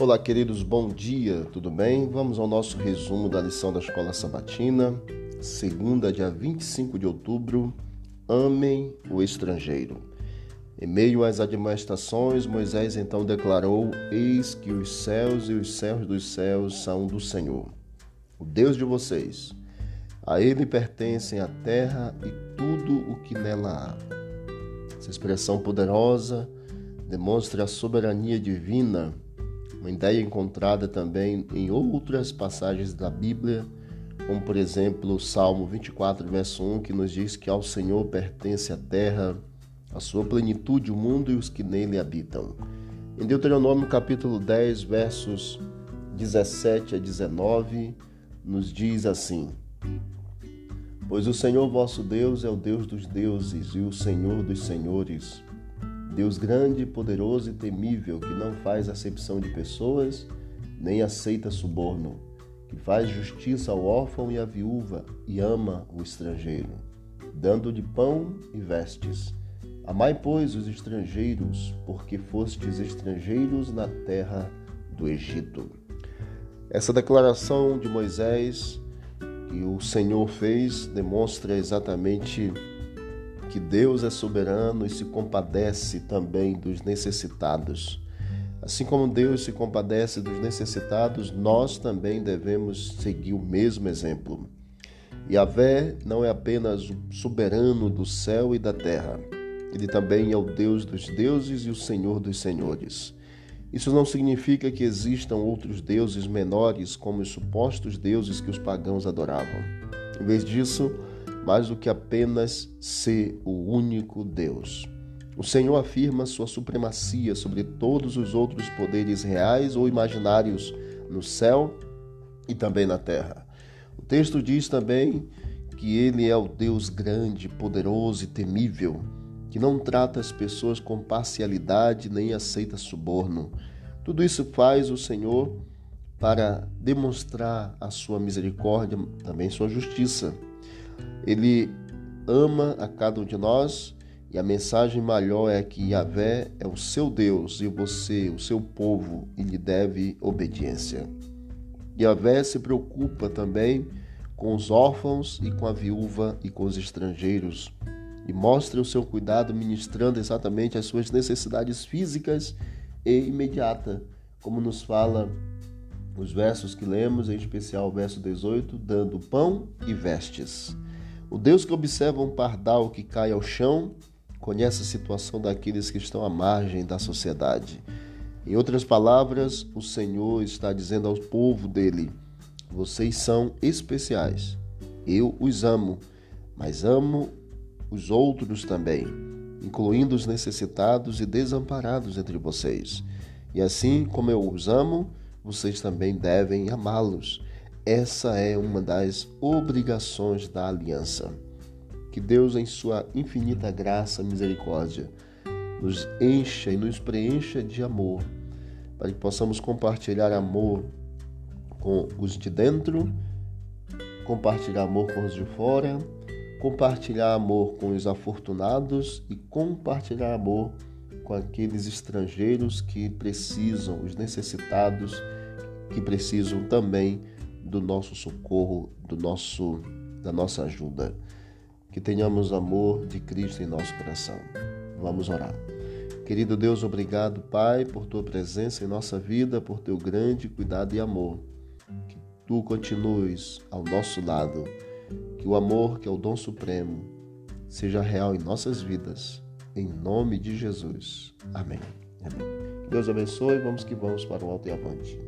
Olá, queridos, bom dia, tudo bem? Vamos ao nosso resumo da lição da Escola Sabatina, segunda, dia 25 de outubro. Amem o estrangeiro. Em meio às admoestações, Moisés então declarou: Eis que os céus e os céus dos céus são do Senhor, o Deus de vocês. A ele pertencem a terra e tudo o que nela há. Essa expressão poderosa demonstra a soberania divina uma ideia encontrada também em outras passagens da Bíblia, como por exemplo o Salmo 24, verso 1, que nos diz que ao Senhor pertence a terra, a sua plenitude, o mundo e os que nele habitam. Em Deuteronômio capítulo 10, versos 17 a 19, nos diz assim: Pois o Senhor vosso Deus é o Deus dos deuses e o Senhor dos senhores Deus grande, poderoso e temível, que não faz acepção de pessoas, nem aceita suborno, que faz justiça ao órfão e à viúva e ama o estrangeiro, dando-lhe pão e vestes. Amai, pois, os estrangeiros, porque fostes estrangeiros na terra do Egito. Essa declaração de Moisés que o Senhor fez demonstra exatamente que Deus é soberano e se compadece também dos necessitados. Assim como Deus se compadece dos necessitados, nós também devemos seguir o mesmo exemplo. Yahvé não é apenas o soberano do céu e da terra, ele também é o Deus dos deuses e o Senhor dos senhores. Isso não significa que existam outros deuses menores como os supostos deuses que os pagãos adoravam. Em vez disso, mais do que apenas ser o único Deus. O Senhor afirma sua supremacia sobre todos os outros poderes reais ou imaginários no céu e também na terra. O texto diz também que ele é o Deus grande, poderoso e temível, que não trata as pessoas com parcialidade nem aceita suborno. Tudo isso faz o Senhor para demonstrar a sua misericórdia, também sua justiça. Ele ama a cada um de nós e a mensagem maior é que Yahvé é o seu Deus e você, o seu povo, e lhe deve obediência. Yahvé se preocupa também com os órfãos e com a viúva e com os estrangeiros e mostra o seu cuidado ministrando exatamente as suas necessidades físicas e imediata, como nos fala os versos que lemos, em especial o verso 18, dando pão e vestes. O Deus que observa um pardal que cai ao chão conhece a situação daqueles que estão à margem da sociedade. Em outras palavras, o Senhor está dizendo ao povo dele: vocês são especiais. Eu os amo, mas amo os outros também, incluindo os necessitados e desamparados entre vocês. E assim como eu os amo, vocês também devem amá-los essa é uma das obrigações da aliança. Que Deus, em sua infinita graça e misericórdia, nos encha e nos preencha de amor, para que possamos compartilhar amor com os de dentro, compartilhar amor com os de fora, compartilhar amor com os afortunados e compartilhar amor com aqueles estrangeiros que precisam, os necessitados que precisam também do nosso socorro, do nosso da nossa ajuda. Que tenhamos amor de Cristo em nosso coração. Vamos orar. Querido Deus, obrigado, Pai, por tua presença em nossa vida, por teu grande cuidado e amor. Que tu continues ao nosso lado. Que o amor, que é o dom supremo, seja real em nossas vidas. Em nome de Jesus. Amém. Amém. Deus abençoe. Vamos que vamos para o alto e avante.